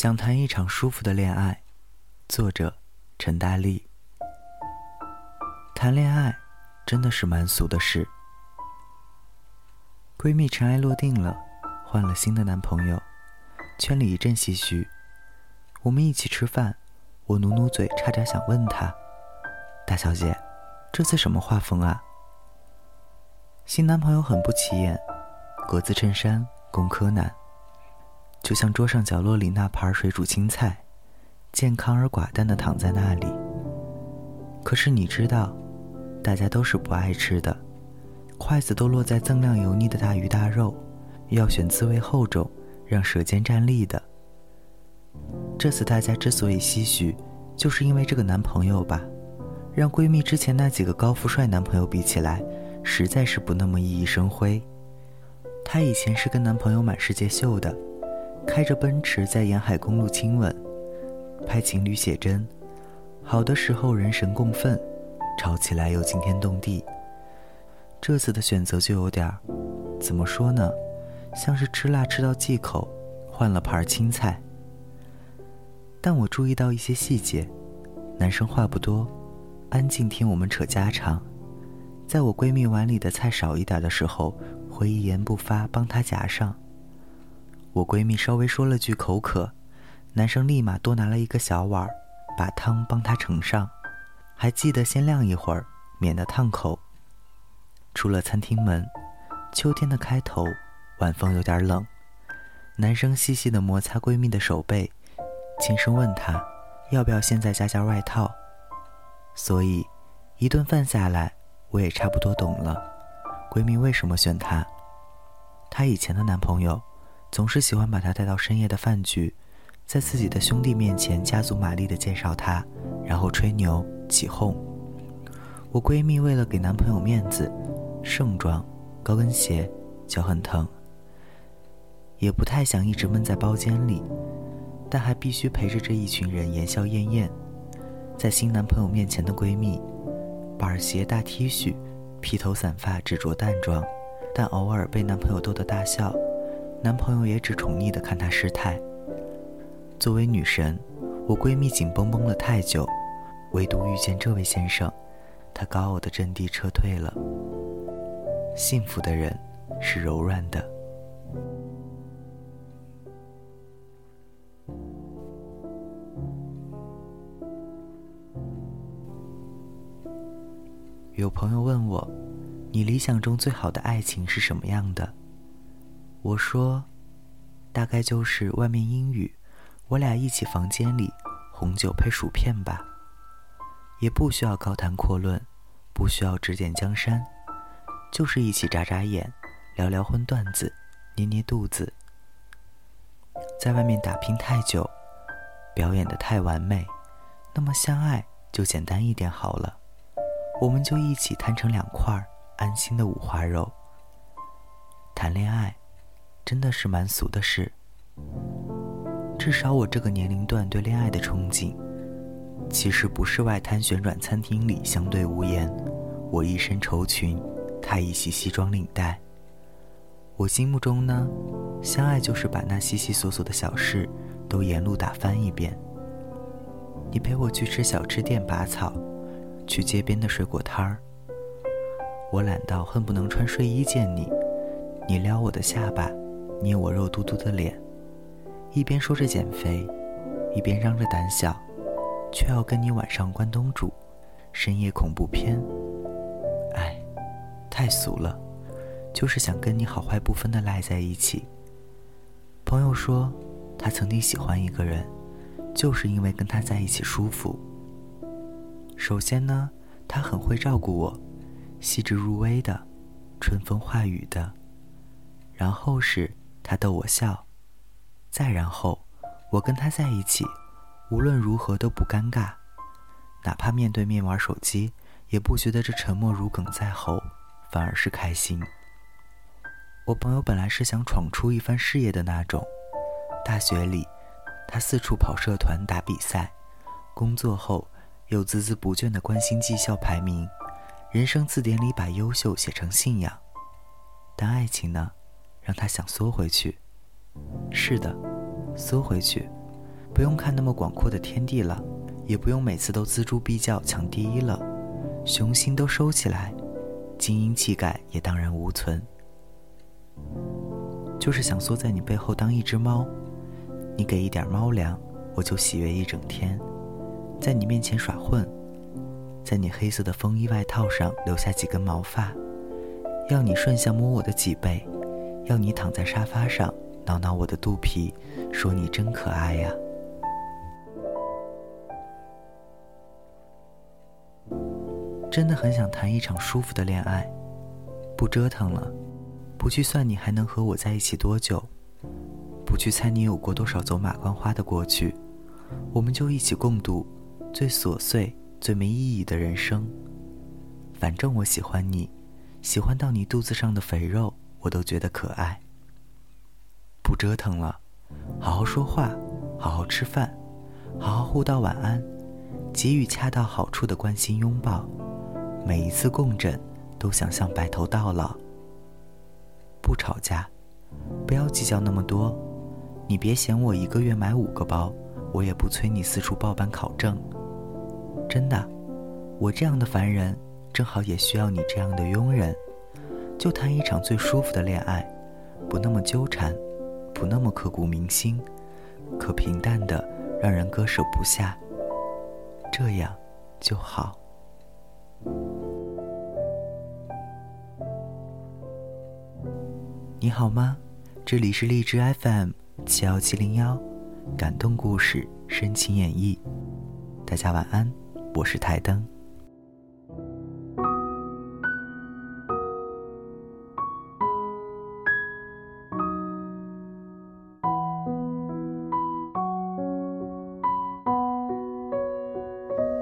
想谈一场舒服的恋爱，作者陈大力。谈恋爱真的是蛮俗的事。闺蜜尘埃落定了，换了新的男朋友，圈里一阵唏嘘。我们一起吃饭，我努努嘴，差点想问她：“大小姐，这次什么画风啊？”新男朋友很不起眼，格子衬衫，工科男。就像桌上角落里那盘水煮青菜，健康而寡淡的躺在那里。可是你知道，大家都是不爱吃的，筷子都落在锃亮油腻的大鱼大肉，要选滋味厚重、让舌尖站立的。这次大家之所以唏嘘，就是因为这个男朋友吧，让闺蜜之前那几个高富帅男朋友比起来，实在是不那么熠熠生辉。她以前是跟男朋友满世界秀的。开着奔驰在沿海公路亲吻，拍情侣写真，好的时候人神共愤，吵起来又惊天动地。这次的选择就有点儿，怎么说呢，像是吃辣吃到忌口，换了盘青菜。但我注意到一些细节，男生话不多，安静听我们扯家常，在我闺蜜碗里的菜少一点的时候，会一言不发帮她夹上。我闺蜜稍微说了句口渴，男生立马多拿了一个小碗，把汤帮她盛上，还记得先晾一会儿，免得烫口。出了餐厅门，秋天的开头，晚风有点冷，男生细细的摩擦闺蜜的手背，轻声问她，要不要现在加件外套。所以，一顿饭下来，我也差不多懂了，闺蜜为什么选他。她以前的男朋友。总是喜欢把她带到深夜的饭局，在自己的兄弟面前加足马力的介绍她，然后吹牛起哄。我闺蜜为了给男朋友面子，盛装，高跟鞋，脚很疼，也不太想一直闷在包间里，但还必须陪着这一群人言笑晏晏。在新男朋友面前的闺蜜，板鞋大 T 恤，披头散发，只着淡妆，但偶尔被男朋友逗得大笑。男朋友也只宠溺的看她失态。作为女神，我闺蜜紧绷绷了太久，唯独遇见这位先生，她高傲的阵地撤退了。幸福的人是柔软的。有朋友问我，你理想中最好的爱情是什么样的？我说，大概就是外面阴雨，我俩一起房间里，红酒配薯片吧。也不需要高谈阔论，不需要指点江山，就是一起眨眨眼，聊聊荤段子，捏捏肚子。在外面打拼太久，表演的太完美，那么相爱就简单一点好了。我们就一起摊成两块安心的五花肉。谈恋爱。真的是蛮俗的事。至少我这个年龄段对恋爱的憧憬，其实不是外滩旋转餐厅里相对无言，我一身绸裙，他一袭西装领带。我心目中呢，相爱就是把那细细琐琐的小事都沿路打翻一遍。你陪我去吃小吃店拔草，去街边的水果摊儿。我懒到恨不能穿睡衣见你，你撩我的下巴。捏我肉嘟嘟的脸，一边说着减肥，一边嚷着胆小，却要跟你晚上关东煮，深夜恐怖片。哎，太俗了，就是想跟你好坏不分的赖在一起。朋友说，他曾经喜欢一个人，就是因为跟他在一起舒服。首先呢，他很会照顾我，细致入微的，春风化雨的。然后是。他逗我笑，再然后，我跟他在一起，无论如何都不尴尬，哪怕面对面玩手机，也不觉得这沉默如鲠在喉，反而是开心。我朋友本来是想闯出一番事业的那种，大学里，他四处跑社团打比赛，工作后又孜孜不倦地关心绩效排名，人生字典里把优秀写成信仰，但爱情呢？让他想缩回去，是的，缩回去，不用看那么广阔的天地了，也不用每次都锱铢必较抢第一了，雄心都收起来，精英气概也荡然无存。就是想缩在你背后当一只猫，你给一点猫粮，我就喜悦一整天，在你面前耍混，在你黑色的风衣外套上留下几根毛发，要你顺向摸我的脊背，要你躺在沙发上挠挠我的肚皮，说你真可爱呀。真的很想谈一场舒服的恋爱，不折腾了。不去算你还能和我在一起多久，不去猜你有过多少走马观花的过去，我们就一起共度最琐碎、最没意义的人生。反正我喜欢你，喜欢到你肚子上的肥肉我都觉得可爱。不折腾了，好好说话，好好吃饭，好好互道晚安，给予恰到好处的关心拥抱，每一次共枕都想象白头到老。不吵架，不要计较那么多。你别嫌我一个月买五个包，我也不催你四处报班考证。真的，我这样的凡人，正好也需要你这样的庸人。就谈一场最舒服的恋爱，不那么纠缠，不那么刻骨铭心，可平淡的让人割舍不下。这样就好。你好吗？这里是荔枝 FM 七幺七零幺，感动故事，深情演绎。大家晚安，我是台灯。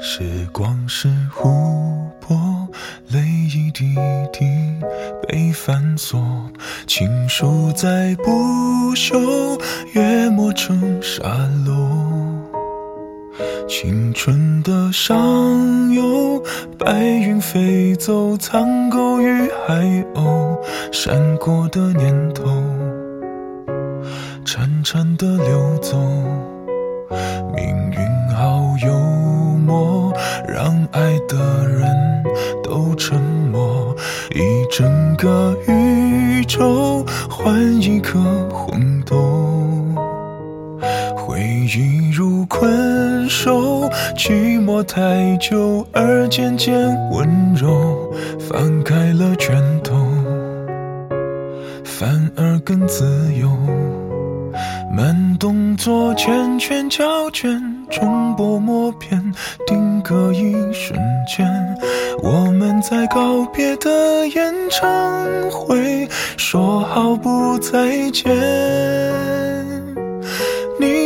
时光是湖泊，泪一滴滴被反锁。情书在不朽，越磨成沙漏。青春的上游，白云飞走，苍狗与海鸥，闪过的念头，潺潺的流走。命运，爱的人都沉默，一整个宇宙换一颗红豆。回忆如困兽，寂寞太久而渐渐温柔，放开了拳头，反而更自由。慢动作，缱绻胶卷，重播默片，定格一瞬间。我们在告别的演唱会，说好不再见。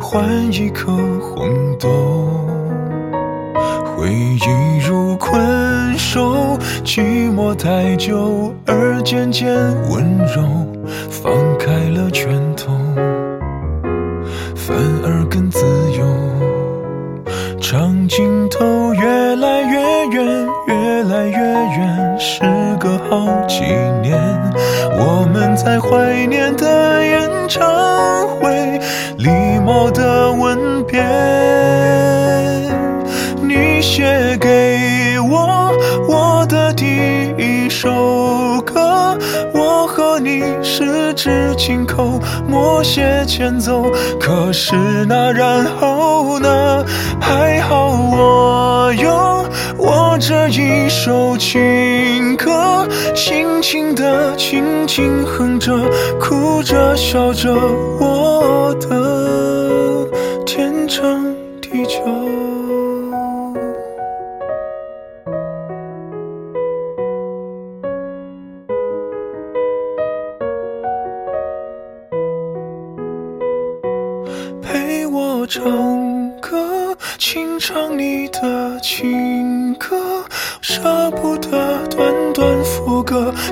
换一颗红豆，回忆如困兽，寂寞太久而渐渐温柔，放开了拳头，反而更自由。长镜头越来越远，越来越远，时隔好几年，我们在怀念的演唱会，礼貌的吻别。你写给我我的第一首歌，我和你十指紧扣，默写前奏。可是那然后呢？还好我有。我这一首情歌，轻轻的，轻轻哼着，哭着笑着，我的天长地久。陪我唱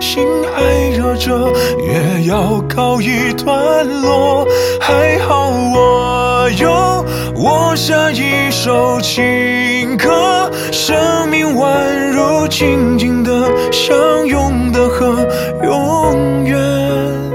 心还热着，也要告一段落。还好我有我下一首情歌，生命宛如静静的相拥的河，永远。